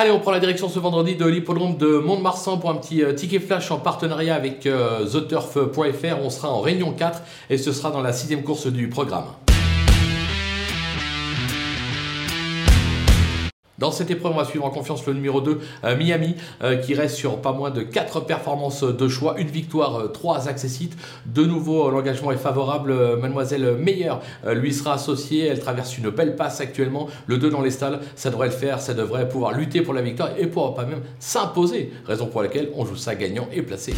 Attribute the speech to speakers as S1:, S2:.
S1: Allez, on prend la direction ce vendredi de l'hippodrome de Mont-de-Marsan pour un petit euh, ticket flash en partenariat avec euh, TheTurf.fr. On sera en Réunion 4 et ce sera dans la sixième course du programme. Dans cette épreuve, on va suivre en confiance le numéro 2, euh, Miami, euh, qui reste sur pas moins de 4 performances de choix, une victoire, 3 euh, accessites. De nouveau, l'engagement est favorable. Mademoiselle Meyer lui sera associée. Elle traverse une belle passe actuellement. Le 2 dans les stalles, ça devrait le faire. Ça devrait pouvoir lutter pour la victoire et pouvoir pas même s'imposer. Raison pour laquelle on joue ça gagnant et placé.